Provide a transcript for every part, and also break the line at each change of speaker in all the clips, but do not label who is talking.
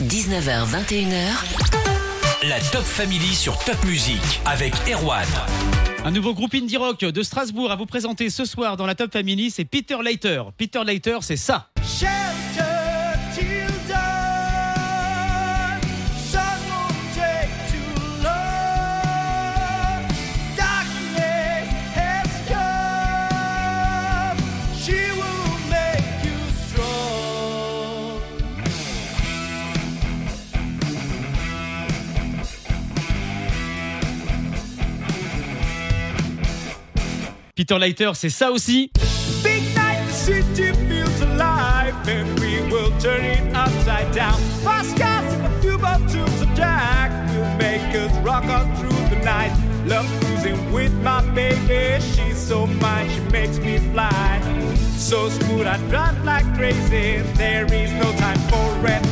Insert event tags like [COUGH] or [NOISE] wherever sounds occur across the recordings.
19h, 21h.
La Top Family sur Top Music avec Erwan.
Un nouveau groupe indie rock de Strasbourg à vous présenter ce soir dans la Top Family, c'est Peter Leiter. Peter Leiter, c'est ça. Peter Leiter, c'est ça aussi.
Big night, the city feels alive, and we will turn it upside down. And a few of Jack will make us rock on through the night. Love cruising with my baby, she's so fine, she makes me fly. So smooth, I drive like crazy. There is no time for lights.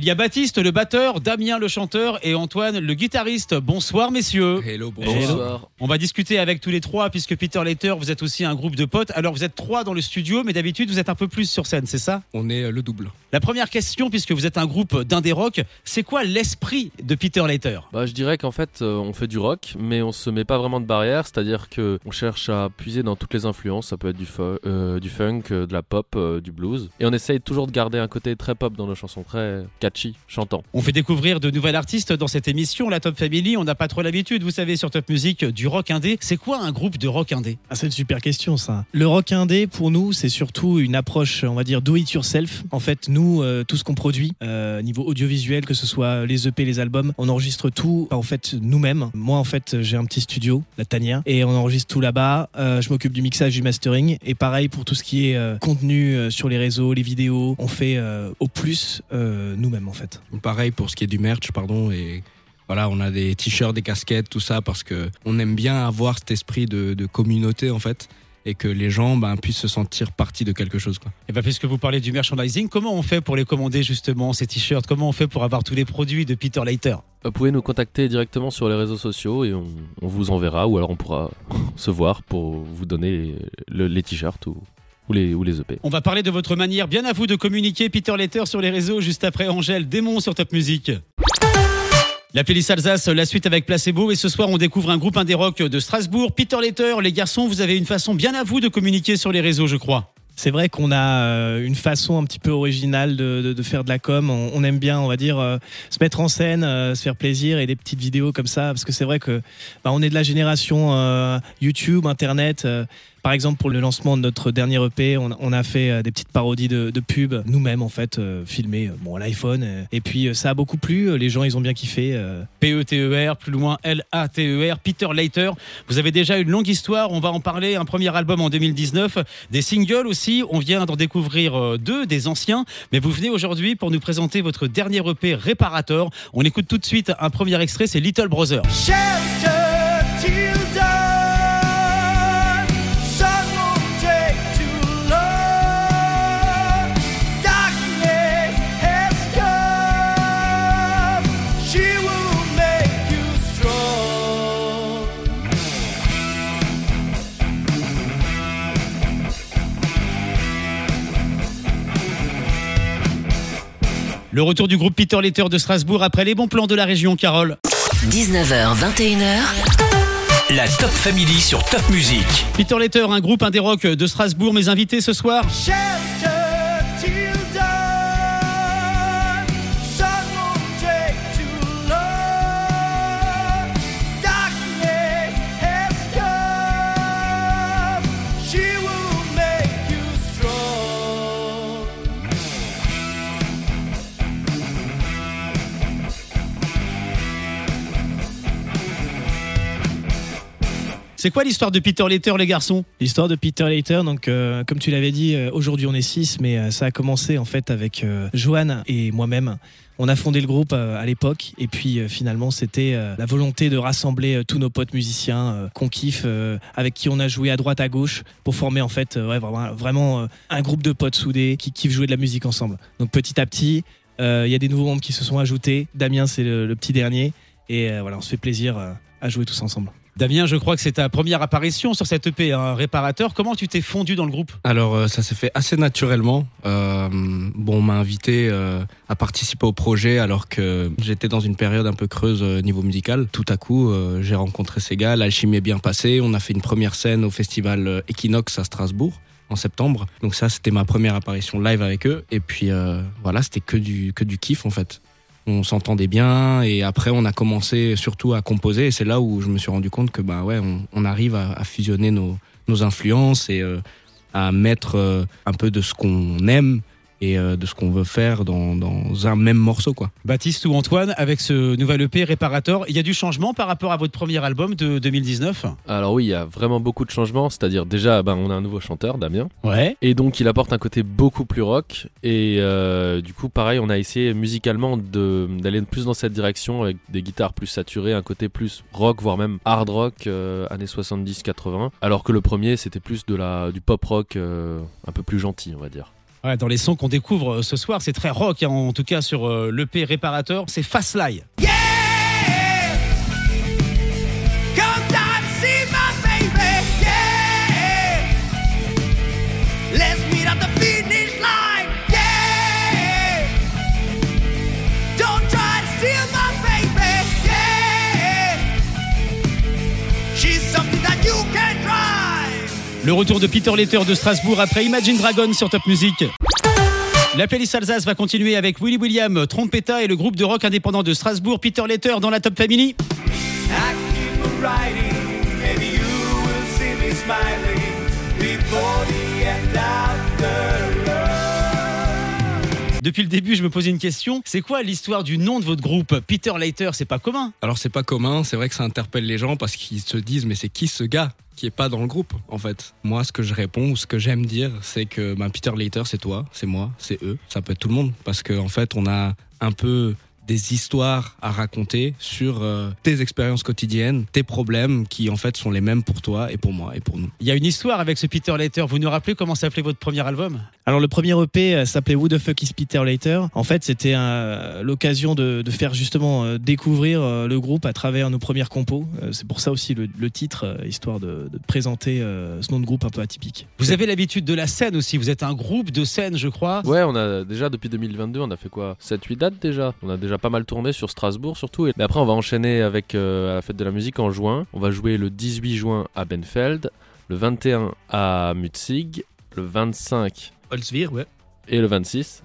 Il y a Baptiste, le batteur, Damien, le chanteur et Antoine, le guitariste. Bonsoir, messieurs.
Hello,
Bonsoir. On va discuter avec tous les trois, puisque Peter Leiter, vous êtes aussi un groupe de potes. Alors, vous êtes trois dans le studio, mais d'habitude, vous êtes un peu plus sur scène, c'est ça?
On est euh, le double.
La première question, puisque vous êtes un groupe d'indé rock, c'est quoi l'esprit de Peter Leiter?
Bah, je dirais qu'en fait, euh, on fait du rock, mais on se met pas vraiment de barrière, c'est-à-dire que on cherche à puiser dans toutes les influences. Ça peut être du, fu- euh, du funk, de la pop, euh, du blues, et on essaye toujours de garder un côté très pop dans nos chansons, très catchy, chantant.
On fait découvrir de nouvelles artistes dans cette émission, la Top Family. On n'a pas trop l'habitude, vous savez, sur Top Music, du rock indé. C'est quoi un groupe de rock indé?
Ah, c'est une super question ça. Le rock indé pour nous c'est surtout une approche on va dire do it yourself. En fait nous euh, tout ce qu'on produit euh, niveau audiovisuel que ce soit les EP les albums on enregistre tout en fait nous-mêmes. Moi en fait j'ai un petit studio la tanière et on enregistre tout là-bas. Euh, je m'occupe du mixage du mastering et pareil pour tout ce qui est euh, contenu euh, sur les réseaux les vidéos on fait euh, au plus euh, nous-mêmes en fait.
Pareil pour ce qui est du merch, pardon, et voilà, on a des t-shirts, des casquettes, tout ça, parce que on aime bien avoir cet esprit de, de communauté, en fait, et que les gens ben, puissent se sentir partie de quelque chose. Quoi.
Et bien, puisque vous parlez du merchandising, comment on fait pour les commander justement, ces t-shirts? Comment on fait pour avoir tous les produits de Peter Leiter?
Vous pouvez nous contacter directement sur les réseaux sociaux et on, on vous enverra, ou alors on pourra [LAUGHS] se voir pour vous donner les, le- les t-shirts ou, ou les, les E EP.
On va parler de votre manière bien à vous de communiquer Peter Leiter sur les réseaux juste après Angèle Démon sur Top Music. La playlist Alsace, la suite avec Placebo. Et ce soir, on découvre un groupe indé rock de Strasbourg. Peter Leiter, les garçons, vous avez une façon bien à vous de communiquer sur les réseaux, je crois.
C'est vrai qu'on a euh, une façon un petit peu originale de, faire de la com. On, aime bien, on va dire, euh, se mettre en scène, euh, se faire plaisir et des petites vidéos comme ça. Parce que c'est vrai que bah, on est de la génération YouTube, Internet. par exemple, pour le lancement de notre dernier EP, on, a fait des petites parodies de, pubs nous-mêmes, en fait, filmées bon, à l'iPhone. et puis, ça a beaucoup plu. Les gens, ils ont bien kiffé.
P-E-T-E-R, plus loin L-A-T-E-R, Peter Leiter. Vous avez déjà une longue histoire, on va en parler. Un premier album en 2019, des singles aussi. On vient d'en découvrir euh, deux, des anciens. Mais vous venez aujourd'hui pour nous présenter votre dernier EP Réparator. On écoute tout de suite un premier extrait, c'est Little Brother. Le retour du groupe Peter Leiter de Strasbourg après les bons plans de la région, Carole.
19h, 21h.
La Top Family sur Top Music.
Peter Leiter, un groupe indé rock de Strasbourg, mes invités ce soir. C'est quoi l'histoire de Peter Leiter, les garçons?
L'histoire de Peter Leiter, donc euh, comme tu l'avais dit, euh, aujourd'hui on est six, mais euh, ça a commencé en fait avec Joanne et moi-même. On a fondé le groupe à l'époque et puis finalement c'était la volonté de rassembler tous nos potes musiciens qu'on kiffe, avec qui on a joué à droite à gauche pour former en fait vraiment, un groupe de potes soudés qui kiffent jouer de la musique ensemble. Donc petit à petit, il y a des nouveaux membres qui se sont ajoutés. Damien c'est le, le petit dernier et voilà on se fait plaisir à jouer tous ensemble.
Damien, je crois que c'est ta première apparition sur cette EP, un réparateur. Comment tu t'es fondu dans le groupe?
Alors euh, ça s'est fait assez naturellement. Euh, bon, on m'a invité euh, à participer au projet alors que j'étais dans une période un peu creuse euh, niveau musical. Tout à coup, j'ai rencontré ces gars, l'alchimie est bien passée. On a fait une première scène au festival Equinox à Strasbourg en septembre. Donc ça, c'était ma première apparition live avec eux. Et puis voilà, c'était que du que du kiff en fait. On s'entendait bien et après on a commencé surtout à composer. Et c'est là où je me suis rendu compte que bah ouais, on, arrive à, à fusionner nos nos influences et euh, à mettre euh, un peu de ce qu'on aime et euh, de ce qu'on veut faire dans, dans un même morceau quoi.
Baptiste ou Antoine, avec ce nouvel EP réparateur, il y a du changement par rapport à votre premier album de 2019
Alors oui, il y a vraiment beaucoup de changements. C'est-à-dire déjà, ben, on a un nouveau chanteur, Damien.
Ouais.
Et donc il apporte un côté beaucoup plus rock. Et euh, du coup, pareil, on a essayé musicalement d'aller plus dans cette direction avec des guitares plus saturées, un côté plus rock, voire même hard rock, euh, années 70-80. Alors que le premier, c'était plus de la, du pop rock euh, un peu plus gentil, on va dire.
Ouais, dans les sons qu'on découvre euh, ce soir, c'est très rock, hein, en tout cas sur euh, l'EP réparateur, c'est Fast.
Yeah!
Le retour de Peter Letter de Strasbourg après Imagine Dragon sur Top Music. La playlist Alsace va continuer avec Willy William, Trompetta et le groupe de rock indépendant de Strasbourg, Peter Letter dans la Top Family. Depuis le début, je me posais une question. C'est quoi l'histoire du nom de votre groupe? Peter Letter, c'est pas commun.
Alors c'est pas commun, c'est vrai que ça interpelle les gens parce qu'ils se disent mais c'est qui ce gars qui est pas dans le groupe en fait? Moi ce que je réponds ou ce que j'aime dire c'est que ben, Peter Later c'est toi, c'est moi, c'est eux, ça peut être tout le monde parce qu'en en fait on a un peu des histoires à raconter sur euh, tes expériences quotidiennes, tes problèmes qui en fait sont les mêmes pour toi et pour moi et pour nous.
Il y a une histoire avec ce Peter Letter. Vous nous rappelez comment s'appelait votre premier album?
Alors le premier EP euh, s'appelait Who the fuck is Peter Later. En fait, c'était euh, l'occasion de, de faire justement euh, découvrir euh, le groupe à travers nos premières compos. Euh, c'est pour ça aussi le, le titre, euh, histoire de, de présenter euh, ce nom de groupe un peu atypique.
Vous avez l'habitude de la scène aussi. Vous êtes un groupe de scène, je crois.
Ouais, on a déjà depuis 2022, on a fait quoi? 7-8 dates déjà? On a déjà pas mal tourné sur Strasbourg surtout. Et mais après, on va enchaîner avec euh, à la fête de la musique en juin. On va jouer le 18 juin à Benfeld, le 21 à Mutzig, le 25
Holzwir, ouais.
et le 26.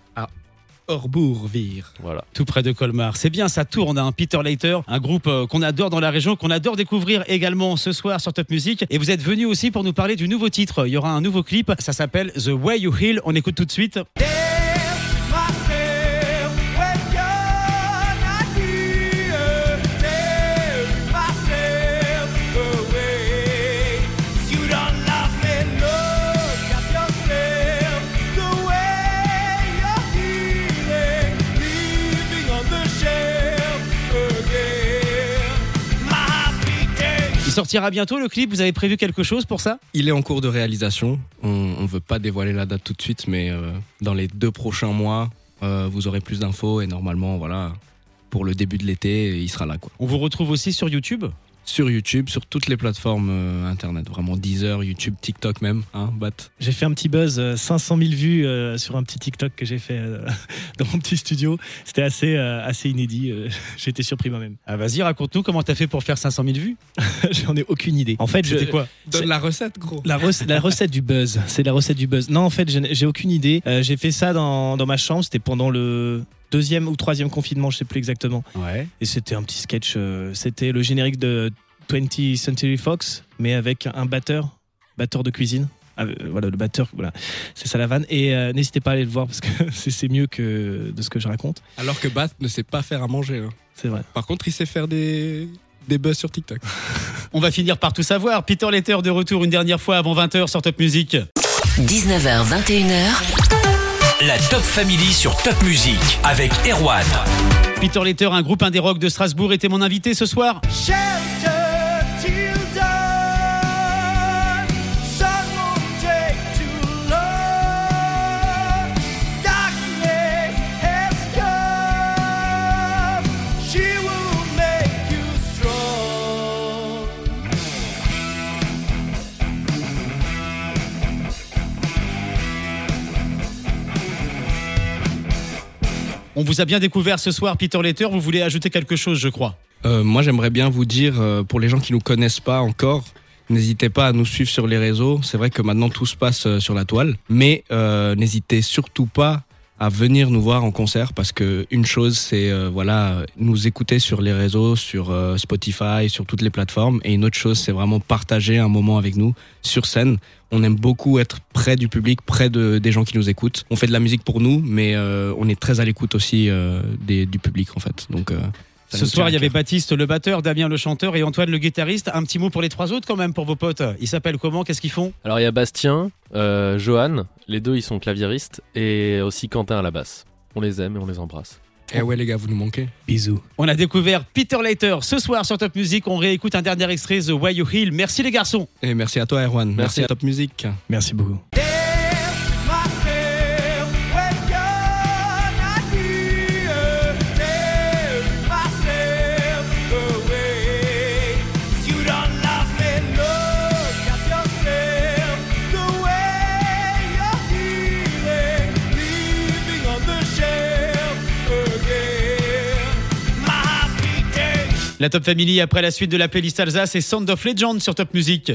Orbourvir.
Voilà.
Tout près de Colmar. C'est bien, ça tourne. Hein. Peter Later, un groupe euh, qu'on adore dans la région, qu'on adore découvrir également ce soir sur Top Music. Et vous êtes venu aussi pour nous parler du nouveau titre. Il y aura un nouveau clip. Ça s'appelle The Way You Heal. On écoute tout de suite. Sortira bientôt le clip. Vous avez prévu quelque chose pour ça
Il est en cours de réalisation. On ne veut pas dévoiler la date tout de suite, mais euh, dans les deux prochains mois, euh, vous aurez plus d'infos et normalement, voilà, pour le début de l'été, il sera là. Quoi.
On vous retrouve aussi sur YouTube.
Sur YouTube, sur toutes les plateformes euh, internet, vraiment Deezer, YouTube, TikTok même, hein, Bat.
J'ai fait un petit buzz, euh, 500 000 vues euh, sur un petit TikTok que j'ai fait euh, [LAUGHS] dans mon petit studio. C'était assez, euh, assez inédit. euh, [LAUGHS] J'ai été surpris moi-même.
Ah, vas-y, raconte-nous comment t'as fait pour faire 500 000 vues. [LAUGHS]
J'en ai aucune idée. En fait, je-
C'était quoi?
Donne la recette, gros.
La, rec- la recette du buzz, c'est la recette du buzz. Non, en fait, j'ai aucune idée. Euh, j'ai fait ça dans, dans ma chambre, c'était pendant le deuxième ou troisième confinement, je sais plus exactement.
Ouais.
Et c'était un petit sketch, euh, c'était le générique de 20th Century Fox, mais avec un batteur, batteur de cuisine. Ah, euh, voilà, le batteur, voilà, c'est ça la vanne. Et euh, n'hésitez pas à aller le voir parce que [LAUGHS] c'est c'est mieux que de ce que je raconte.
Alors que Bat ne sait pas faire à manger. hein.
C'est vrai.
Par contre, il sait faire des, des buzz sur TikTok. [LAUGHS]
On va finir par tout savoir. Peter Letter de retour une dernière fois avant 20h sur Top Music.
19h, 21h,
La Top Family sur Top Music avec Erwan.
Peter Letter, un groupe indé rock de Strasbourg, était mon invité ce soir. On vous a bien découvert ce soir, Peter Letter. Vous voulez ajouter quelque chose, je crois.
Euh, moi, j'aimerais bien vous dire, euh, pour les gens qui nous connaissent pas encore, n'hésitez pas à nous suivre sur les réseaux. C'est vrai que maintenant tout se passe euh, sur la toile, mais n'hésitez surtout pas à venir nous voir en concert parce que une chose c'est euh, voilà nous écouter sur les réseaux sur euh, Spotify sur toutes les plateformes. Et une autre chose c'est vraiment partager un moment avec nous sur scène. On aime beaucoup être près du public près de, des gens qui nous écoutent. On fait de la musique pour nous mais euh, on est très à l'écoute aussi euh, des, du public en fait. Donc euh,
Ce soir, il y avait. Baptiste le batteur, Damien le chanteur et Antoine le guitariste. Un petit mot pour les trois autres quand même, pour vos potes. Ils s'appellent comment? Qu'est-ce qu'ils font?
Alors il y a Bastien, euh, Johan, les deux ils sont claviéristes, et aussi Quentin à la basse. On les aime et on les embrasse.
Eh ouais les gars vous nous manquez
Bisous.
On a découvert Peter Leiter ce soir sur Top Music. On réécoute un dernier extrait, The Why You Heal. Merci les garçons.
et merci à toi Erwan merci,
Merci.
à Top Music
Merci beaucoup.
La Top Family après la suite de la playlist Alsace et Sound of Legend sur Top Music.